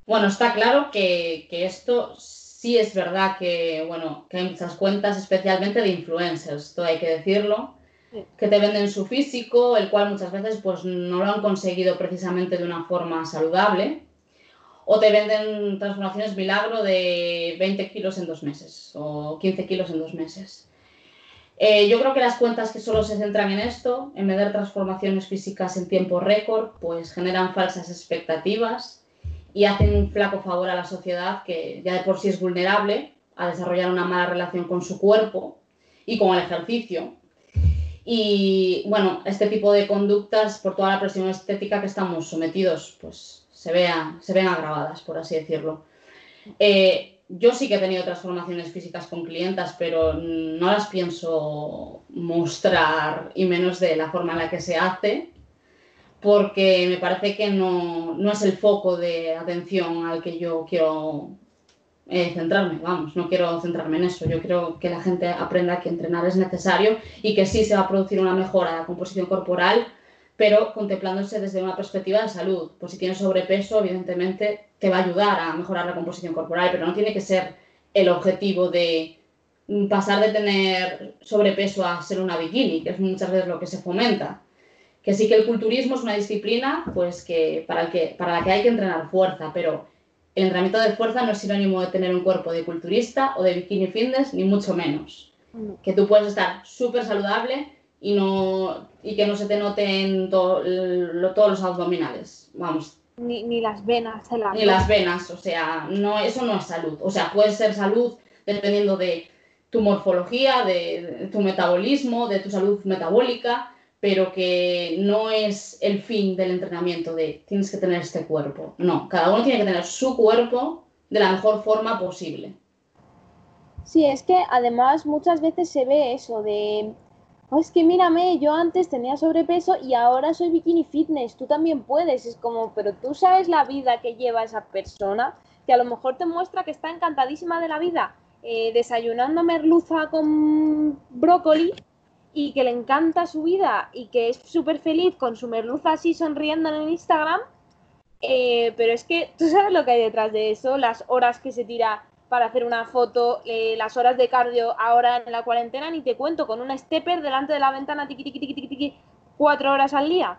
Bueno, está claro que, que esto sí es verdad que, bueno, que hay muchas cuentas, especialmente de influencers, todo hay que decirlo, que te venden su físico, el cual muchas veces pues no lo han conseguido precisamente de una forma saludable, o te venden transformaciones milagro de 20 kilos en dos meses o 15 kilos en dos meses. Eh, yo creo que las cuentas que solo se centran en esto, en vender transformaciones físicas en tiempo récord, pues generan falsas expectativas y hacen un flaco favor a la sociedad que ya de por sí es vulnerable a desarrollar una mala relación con su cuerpo y con el ejercicio. Y bueno, este tipo de conductas, por toda la presión estética que estamos sometidos, pues se, vean, se ven agravadas, por así decirlo. Eh, yo sí que he tenido transformaciones físicas con clientas, pero no las pienso mostrar y menos de la forma en la que se hace porque me parece que no, no, es el foco de atención al que yo quiero eh, centrarme, vamos, no quiero centrarme en eso, yo quiero que la gente aprenda que entrenar es necesario y que sí se va a producir una mejora de la composición corporal, pero contemplándose desde una perspectiva de salud. Pues si tienes sobrepeso, evidentemente te va a ayudar a mejorar la composición corporal, pero no tiene que ser el objetivo de pasar de tener sobrepeso a ser una bikini, que es muchas veces lo que se fomenta que sí que el culturismo es una disciplina pues que para, el que, para la que hay que entrenar fuerza, pero el entrenamiento de fuerza no es sinónimo de tener un cuerpo de culturista o de bikini fitness, ni mucho menos. Que tú puedes estar súper saludable y, no, y que no se te noten todos los abdominales. Vamos. Ni, ni las venas. Ni las venas, o sea, no, eso no es salud. O sea, puede ser salud dependiendo de tu morfología, de tu metabolismo, de tu salud metabólica, pero que no es el fin del entrenamiento de tienes que tener este cuerpo. No, cada uno tiene que tener su cuerpo de la mejor forma posible. Sí, es que además muchas veces se ve eso de, es que mírame, yo antes tenía sobrepeso y ahora soy bikini fitness, tú también puedes. Es como, pero tú sabes la vida que lleva esa persona, que a lo mejor te muestra que está encantadísima de la vida, eh, desayunando merluza con brócoli y que le encanta su vida y que es súper feliz con su merluza así sonriendo en el Instagram, eh, pero es que tú sabes lo que hay detrás de eso, las horas que se tira para hacer una foto, eh, las horas de cardio ahora en la cuarentena, ni te cuento, con una stepper delante de la ventana, tiqui, tiqui, tiqui, tiqui, cuatro horas al día.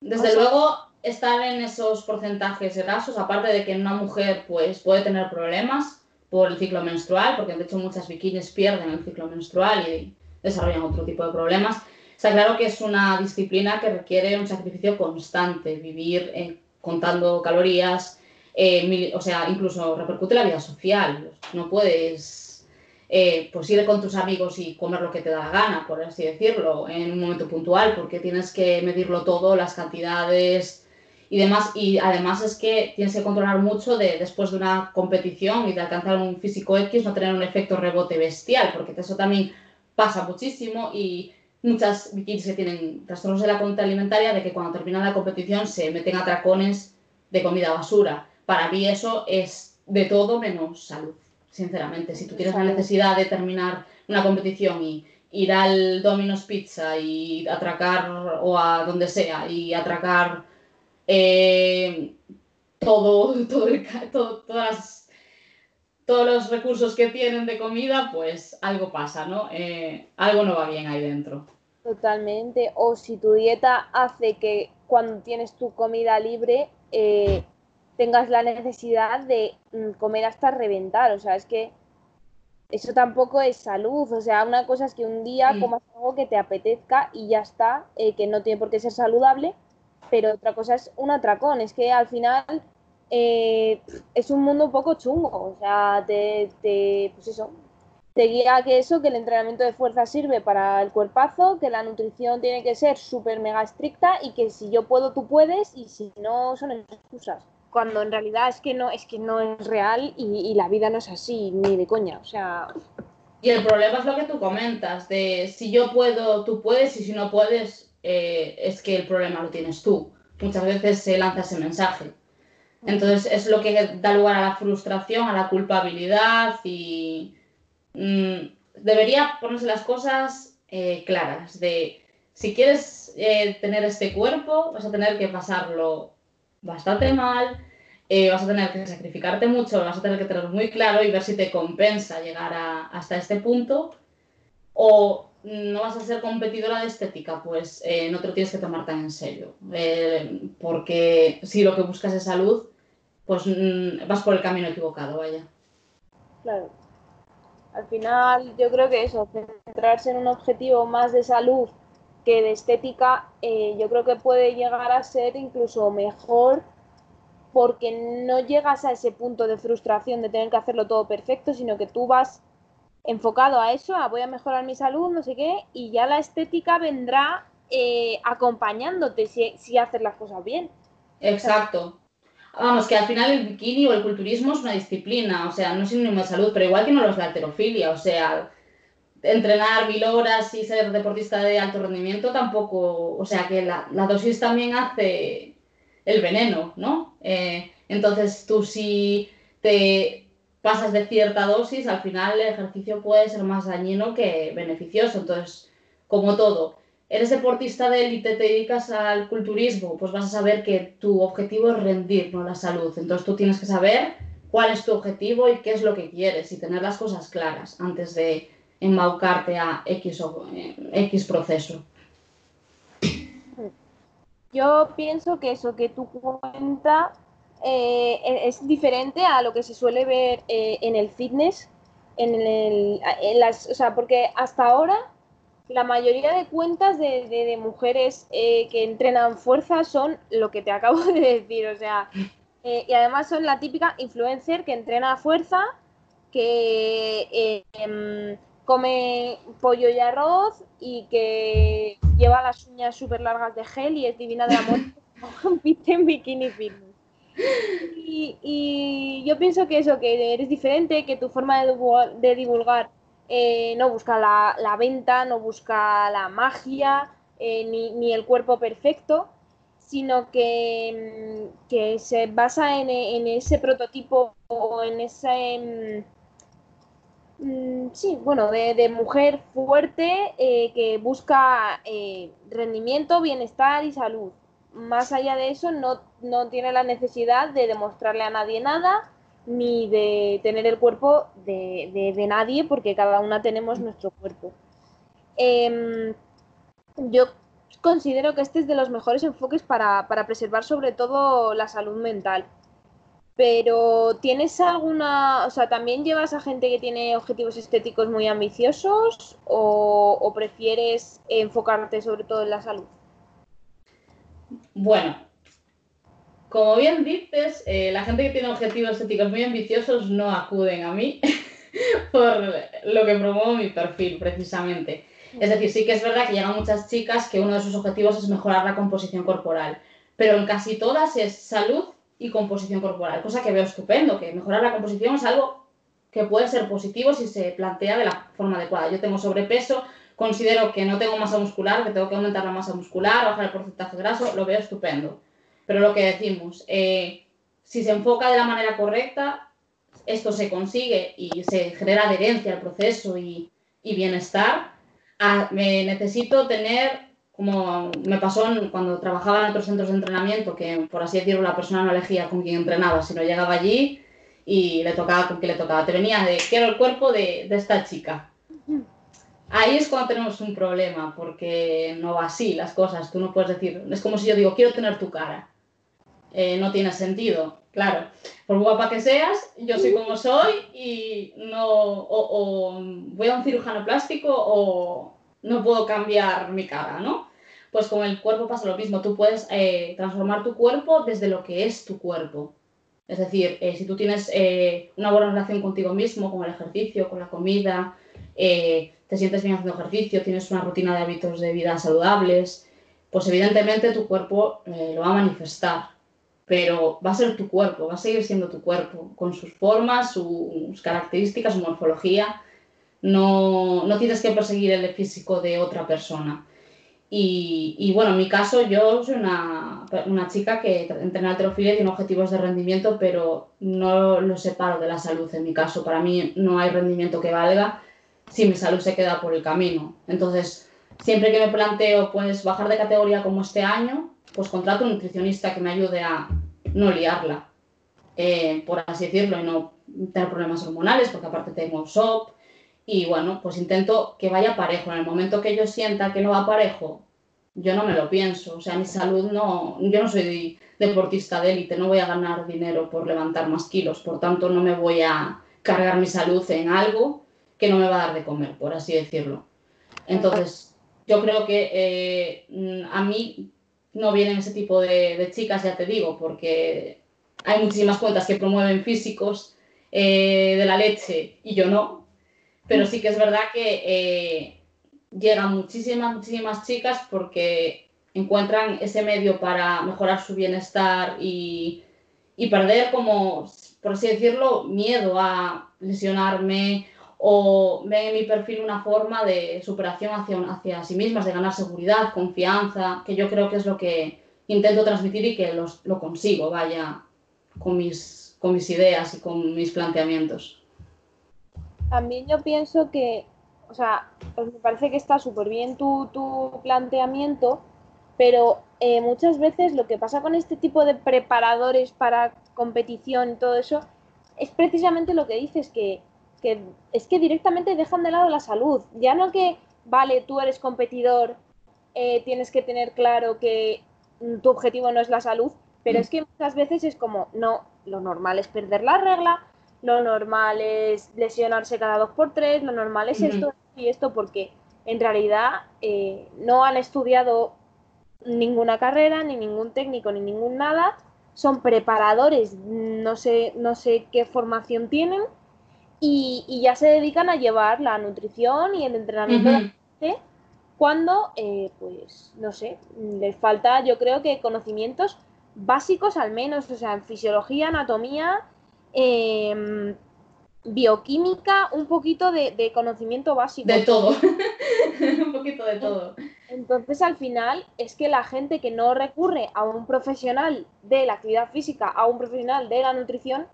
Desde luego, estar en esos porcentajes grasos, aparte de que una mujer pues, puede tener problemas por el ciclo menstrual, porque de hecho muchas bikinis pierden el ciclo menstrual y desarrollan otro tipo de problemas. Está claro que es una disciplina que requiere un sacrificio constante, vivir eh, contando calorías, eh, o sea, incluso repercute la vida social. No puedes eh, pues ir con tus amigos y comer lo que te da la gana, por así decirlo, en un momento puntual, porque tienes que medirlo todo, las cantidades y demás. Y además es que tienes que controlar mucho de después de una competición y de alcanzar un físico X, no tener un efecto rebote bestial, porque eso también pasa muchísimo y muchas bikinis que tienen trastornos de la conducta alimentaria de que cuando terminan la competición se meten a tracones de comida basura. Para mí eso es de todo menos salud, sinceramente. Si tú tienes la necesidad de terminar una competición y ir al Domino's Pizza y atracar o a donde sea y atracar eh, todo, todas todos los recursos que tienen de comida, pues algo pasa, ¿no? Eh, algo no va bien ahí dentro. Totalmente. O si tu dieta hace que cuando tienes tu comida libre eh, tengas la necesidad de mm, comer hasta reventar. O sea, es que eso tampoco es salud. O sea, una cosa es que un día comas algo que te apetezca y ya está, eh, que no tiene por qué ser saludable, pero otra cosa es un atracón. Es que al final eh, es un mundo un poco chungo. O sea, te, te, pues eso, te guía que eso, que el entrenamiento de fuerza sirve para el cuerpazo, que la nutrición tiene que ser súper mega estricta y que si yo puedo, tú puedes y si no, son excusas cuando en realidad es que no es que no es real y, la vida no es así ni de coña o sea. Y el problema es lo que tú comentas de si yo puedo tú puedes y si no puedes eh, es que el problema lo tienes tú. Muchas veces se lanza ese mensaje. Entonces es lo que da lugar a la frustración a la culpabilidad y mm, debería ponerse las cosas eh, claras de si quieres eh, tener este cuerpo vas a tener que pasarlo bastante mal, eh, vas a tener que sacrificarte mucho, vas a tener que tenerlo muy claro y ver si te compensa llegar hasta este punto o no vas a ser competidora de estética, pues eh, no te lo tienes que tomar tan en serio. Eh, porque si lo que buscas es salud, pues mm, vas por el camino equivocado, vaya. Claro. Al final, yo creo que eso, centrarse en un objetivo más de salud que de estética eh, yo creo que puede llegar a ser incluso mejor porque no llegas a ese punto de frustración de tener que hacerlo todo perfecto, sino que tú vas enfocado a eso, a voy a mejorar mi salud, no sé qué, y ya la estética vendrá eh, acompañándote si, si haces las cosas bien. Exacto. Vamos, que al final el bikini o el culturismo es una disciplina, o sea, no es sinónimo de salud, pero igual que no lo es la heterofilia, o sea, entrenar mil horas y ser deportista de alto rendimiento tampoco, o sea que la, dosis también hace el veneno, ¿no? Eh, entonces tú si te pasas de cierta dosis, al final el ejercicio puede ser más dañino que beneficioso. Entonces, como todo, eres deportista de élite, te dedicas al culturismo, pues vas a saber que tu objetivo es rendir, no la salud. Entonces tú tienes que saber cuál es tu objetivo y qué es lo que quieres y tener las cosas claras antes de embaucarte a X, o, eh, X proceso. Yo pienso que eso que tú cuenta eh, e-, es diferente a lo que se suele ver eh, en el fitness, en, el, o sea, porque hasta ahora la mayoría de cuentas de, de, mujeres que entrenan fuerza son lo que te acabo de decir, o sea, y además son la típica influencer que entrena fuerza, que em, come pollo y arroz y que lleva las uñas súper largas de gel y es divina de amor, compite en bikini fitness. Y, yo pienso que eso, que eres diferente, que tu forma de, divulgar eh, no busca la, venta, no busca la magia, eh, ni, el cuerpo perfecto, sino que, que se basa en, en, ese prototipo o en ese Mm, sí, bueno, de, mujer fuerte eh, que busca eh, rendimiento, bienestar y salud. Más allá de eso, no, tiene la necesidad de demostrarle a nadie nada, ni de tener el cuerpo de, nadie, porque cada una tenemos nuestro cuerpo. Em, yo considero que este es de los mejores enfoques para preservar sobre todo la salud mental pero ¿tienes alguna, o sea, también llevas a gente que tiene objetivos estéticos muy ambiciosos o, prefieres enfocarte sobre todo en la salud? Bueno, como bien dices, eh, la gente que tiene objetivos estéticos muy ambiciosos no acuden a mí por lo que promuevo mi perfil, precisamente. Es decir, sí que es verdad que llegan muchas chicas que uno de sus objetivos es mejorar la composición corporal, pero en casi todas es salud y composición corporal, cosa que veo estupendo, que mejorar la composición es algo que puede ser positivo si se plantea de la forma adecuada. Yo tengo sobrepeso, considero que no tengo masa muscular, que tengo que aumentar la masa muscular, bajar el porcentaje graso, lo veo estupendo. Pero lo que decimos, eh, si se enfoca de la manera correcta, esto se consigue y se genera adherencia al proceso y, bienestar. Ah, me necesito tener como me pasó cuando trabajaba en otros centros de entrenamiento, que por así decirlo la persona no elegía con quién entrenaba, sino llegaba allí y le tocaba con quién le tocaba. Te venía de, quiero el cuerpo de, de esta chica. Ahí es cuando tenemos un problema, porque no va así las cosas. Tú no puedes decir, es como si yo digo, quiero tener tu cara. Eh, no tiene sentido, claro. Por guapa que seas, yo soy como soy y no, o, voy a un cirujano plástico o no puedo cambiar mi cara, ¿no? Pues con el cuerpo pasa lo mismo, tú puedes eh, transformar tu cuerpo desde lo que es tu cuerpo. Es decir, eh, si tú tienes una buena relación contigo mismo, con el ejercicio, con la comida, te sientes bien haciendo ejercicio, tienes una rutina de hábitos de vida saludables, pues evidentemente tu cuerpo lo va a manifestar pero va a ser tu cuerpo, va a seguir siendo tu cuerpo, con sus formas, sus características, su morfología. No, no tienes que perseguir el físico de otra persona. Y, y, bueno, en mi caso, yo soy una, una chica que entrena alterofilia y tiene objetivos de rendimiento, pero no lo separo de la salud. En mi caso, para mí no hay rendimiento que valga si mi salud se queda por el camino. Entonces, siempre que me planteo pues bajar de categoría como este año, pues contrato un nutricionista que me ayude a no liarla, eh, por así decirlo, y no tener problemas hormonales, porque aparte tengo SOP, y bueno, pues intento que vaya parejo. En el momento que yo sienta que no va parejo, yo no me lo pienso. O sea, mi salud no, yo no soy deportista de élite, no voy a ganar dinero por levantar más kilos, por tanto no me voy a cargar mi salud en algo que no me va a dar de comer, por así decirlo. Entonces, yo creo que eh, a mí no vienen ese tipo de, chicas, ya te digo, porque hay muchísimas cuentas que promueven físicos eh, de la leche y yo no. Pero sí que es verdad que eh, llegan muchísimas, muchísimas chicas porque encuentran ese medio para mejorar su bienestar y, y perder como, por así decirlo, miedo a lesionarme o ven en mi perfil una forma de superación hacia, hacia sí mismas, de ganar seguridad, confianza, que yo creo que es lo que intento transmitir y que los, lo consigo, vaya, con mis, con mis ideas y con mis planteamientos. También yo pienso que, o sea, pues me parece que está súper bien tu, tu, planteamiento, pero eh, muchas veces lo que pasa con este tipo de preparadores para competición y todo eso es precisamente lo que dices, que que es que directamente dejan de lado la salud. Ya no que, vale, tú eres competidor, eh, tienes que tener claro que mm, tu objetivo no es la salud, pero es que muchas veces es como, no, lo normal es perder la regla, lo normal es lesionarse cada dos por tres, lo normal es esto y esto, porque en realidad eh, no han estudiado ninguna carrera, ni ningún técnico, ni ningún nada, son preparadores, no sé, no sé qué formación tienen, y, ya se dedican a llevar la nutrición y el entrenamiento de la gente cuando, eh, pues, no sé, les falta, yo creo que conocimientos básicos al menos, o sea, en fisiología, anatomía, em, bioquímica, un poquito de, conocimiento básico. De todo, un poquito de todo. Entonces, al final, es que la gente que no recurre a un profesional de la actividad física, a un profesional de la nutrición,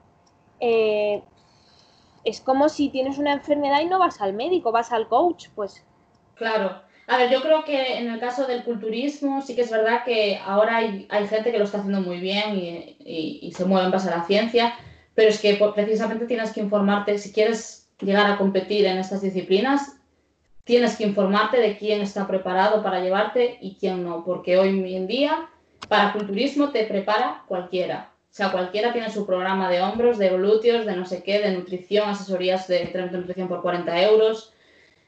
eh, es como si tienes una enfermedad y no vas al médico, vas al coach, pues. Claro. A ver, yo creo que en el caso del culturismo sí que es verdad que ahora hay, gente que lo está haciendo muy bien y, se mueve en base a la ciencia, pero es que precisamente tienes que informarte, si quieres llegar a competir en estas disciplinas, tienes que informarte de quién está preparado para llevarte y quién no, porque hoy en día para culturismo te prepara cualquiera. O sea, cualquiera tiene su programa de hombros, de glúteos, de no sé qué, de nutrición, asesorías de nutrición por 40 euros.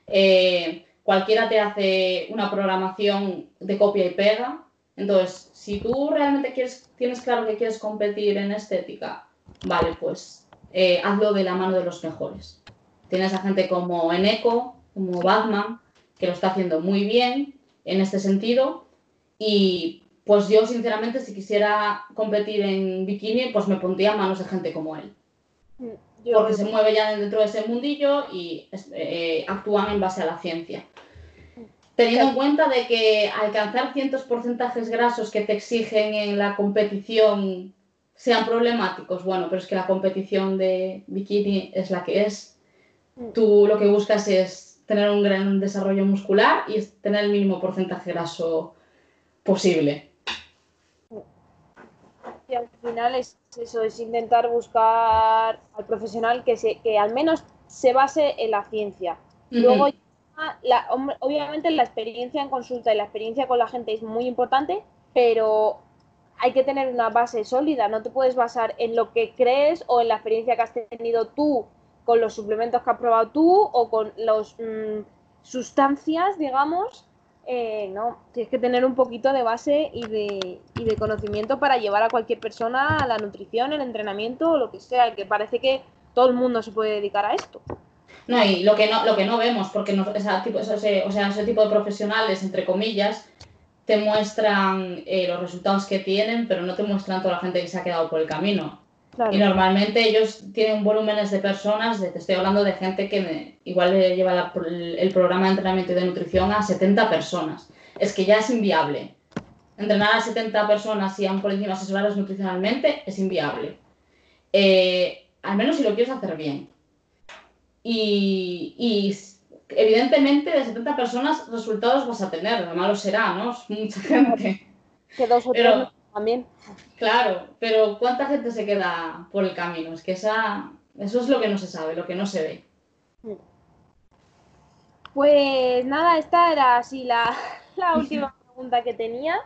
Eh, cualquiera te hace una programación de copia y pega. Entonces, si tú realmente quieres, tienes claro que quieres competir en estética, vale, pues eh, hazlo de la mano de los mejores. Tienes a gente como Eneco, como Batman, que lo está haciendo muy bien en este sentido. Y pues yo, sinceramente, si quisiera competir en bikini, pues me pondría manos de gente como él. Mm, Porque se mueve ya dentro de ese mundillo y eh, actúan en base a la ciencia. Teniendo en cuenta de que alcanzar ciertos porcentajes grasos que te exigen en la competición sean problemáticos, bueno, pero es que la competición de bikini es la que es. Mm. Tú lo que buscas es tener un gran desarrollo muscular y tener el mínimo porcentaje graso posible. Y al final es eso, es intentar buscar al profesional que, se, que al menos se base en la ciencia. Luego, la, obviamente la experiencia en consulta y la experiencia con la gente es muy importante, pero hay que tener una base sólida, no te puedes basar en lo que crees o en la experiencia que has tenido tú con los suplementos que has probado tú o con las mm, sustancias, digamos. Eh, no, tienes que tener un poquito de base y de, y de conocimiento para llevar a cualquier persona a la nutrición, el entrenamiento o lo que sea, que parece que todo el mundo se puede dedicar a esto. No, y lo que no, lo que no vemos, porque no, tipo, ese, o sea, ese tipo de profesionales, entre comillas, te muestran eh, los resultados que tienen, pero no te muestran toda la gente que se ha quedado por el camino. Y normalmente ellos tienen volúmenes de personas, te estoy hablando de gente que igual le lleva el programa de entrenamiento y de nutrición a 70 personas. Es que ya es inviable. Entrenar a 70 personas y aún por encima asesorarlos nutricionalmente es inviable. Eh, al menos si lo quieres hacer bien. Y, evidentemente de 70 personas resultados vas a tener, lo malo será, ¿no? Es mucha gente. Que dos o tres también. Claro, pero ¿cuánta gente se queda por el camino? Es que esa, eso es lo que no se sabe, lo que no se ve. Pues nada, esta era así la, la última pregunta que tenía.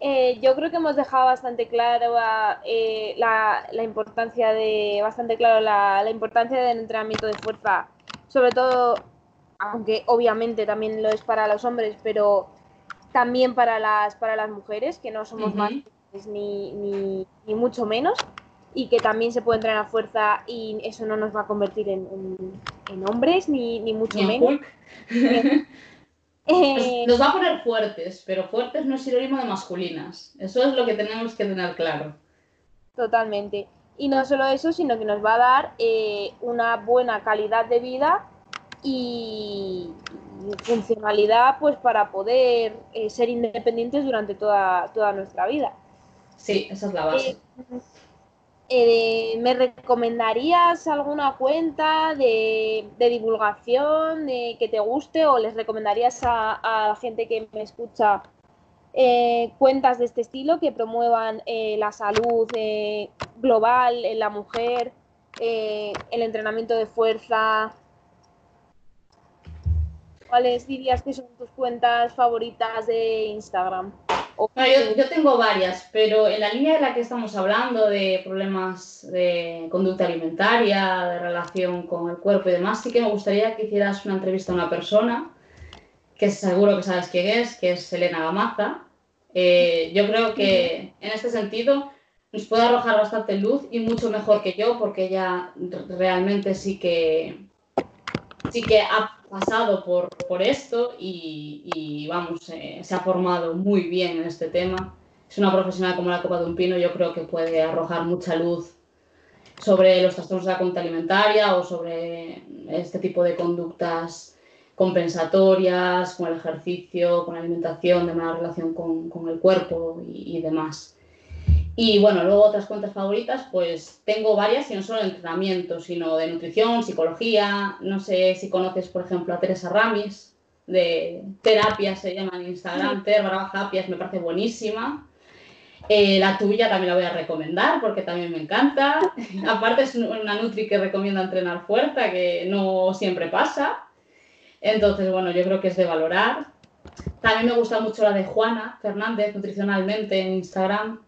Eh, yo creo que hemos dejado bastante claro eh, la, la, importancia de bastante claro la, la, importancia del entrenamiento de fuerza, sobre todo, aunque obviamente también lo es para los hombres, pero también para las para las mujeres que no somos más ni, ni, ni, mucho menos y que también se puede entrenar a fuerza y eso no nos va a convertir en, en, hombres ni, ni mucho menos. Eh, nos va a poner fuertes, pero fuertes no es sinónimo de masculinas. Eso es lo que tenemos que tener claro. Totalmente. Y no solo eso, sino que nos va a dar eh, una buena calidad de vida y, funcionalidad pues para poder eh, ser independientes durante toda, toda nuestra vida. Sí, esa es la base. Eh, ¿Me recomendarías alguna cuenta de, divulgación de que te guste o les recomendarías a, la gente que me escucha eh, cuentas de este estilo que promuevan eh, la salud global en la mujer, el entrenamiento de fuerza? ¿Cuáles dirías que son tus cuentas favoritas de Instagram? yo, tengo varias, pero en la línea de la que estamos hablando, de problemas de conducta alimentaria, de relación con el cuerpo y demás, sí que me gustaría que hicieras una entrevista a una persona, que seguro que sabes quién es, que es Elena Gamaza. Eh, yo creo que en este sentido nos puede arrojar bastante luz y mucho mejor que yo, porque ella realmente sí que, sí que ha pasado por, por esto y, vamos, eh, se ha formado muy bien en este tema. Es una profesional como la Copa de un Pino, yo creo que puede arrojar mucha luz sobre los trastornos de la conducta alimentaria o sobre este tipo de conductas compensatorias, con el ejercicio, con la alimentación, de mala relación con, con el cuerpo y demás. Y bueno, luego otras cuentas favoritas, pues tengo varias y no solo de entrenamiento, sino de nutrición, psicología. No sé si conoces, por ejemplo, a Teresa Ramis, de terapia se llama en Instagram, Ter me parece buenísima. Eh, la tuya también la voy a recomendar porque también me encanta. Aparte es una Nutri que recomienda entrenar fuerza, que no siempre pasa. Entonces, bueno, yo creo que es de valorar. También me gusta mucho la de Juana Fernández, nutricionalmente en Instagram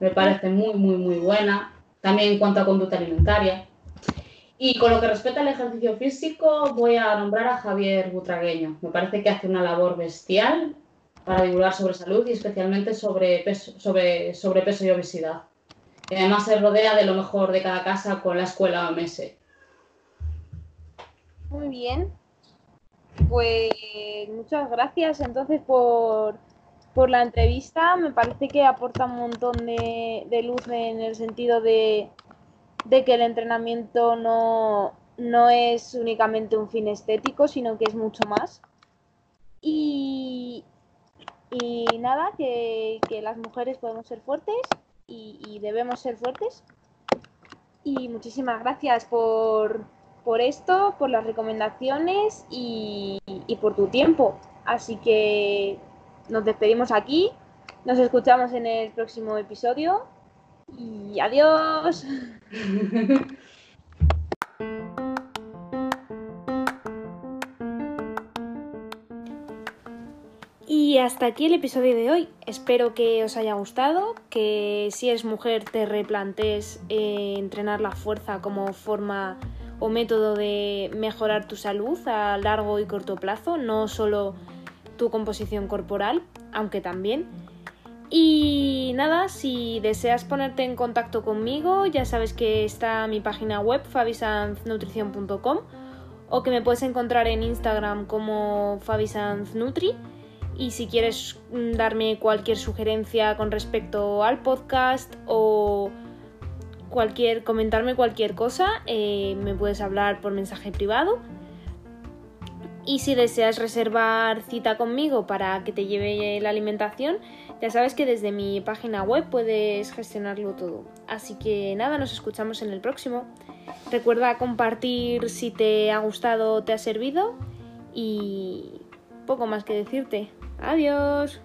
me parece muy, muy, muy buena. También en cuanto a conducta alimentaria. Y con lo que respecta al ejercicio físico, voy a nombrar a Javier Butragueño. Me parece que hace una labor bestial para divulgar sobre salud y especialmente sobre peso, sobre, sobrepeso y obesidad. Y además se rodea de lo mejor de cada casa con la escuela OMS. Muy bien. Pues muchas gracias entonces por, por la entrevista. Me parece que aporta un montón de, luz en el sentido de, que el entrenamiento no, no, es únicamente un fin estético, sino que es mucho más. Y, y nada, que, las mujeres podemos ser fuertes y, debemos ser fuertes. Y muchísimas gracias por, por esto, por las recomendaciones y, y por tu tiempo. Así que nos despedimos aquí, nos escuchamos en el próximo episodio y adiós. Y hasta aquí el episodio de hoy. Espero que os haya gustado, que si eres mujer te replantes eh, entrenar la fuerza como forma o método de mejorar tu salud a largo y corto plazo, no solo tu composición corporal, aunque también. Y nada, si deseas ponerte en contacto conmigo, ya sabes que está mi página web fabisanznutrición.com o que me puedes encontrar en Instagram como fabisanznutri y si quieres mm, darme cualquier sugerencia con respecto al podcast o cualquier comentarme cualquier cosa, eh, me puedes hablar por mensaje privado. Y si deseas reservar cita conmigo para que te lleve la alimentación, ya sabes que desde mi página web puedes gestionarlo todo. Así que nada, nos escuchamos en el próximo. Recuerda compartir si te ha gustado o te ha servido y poco más que decirte. Adiós.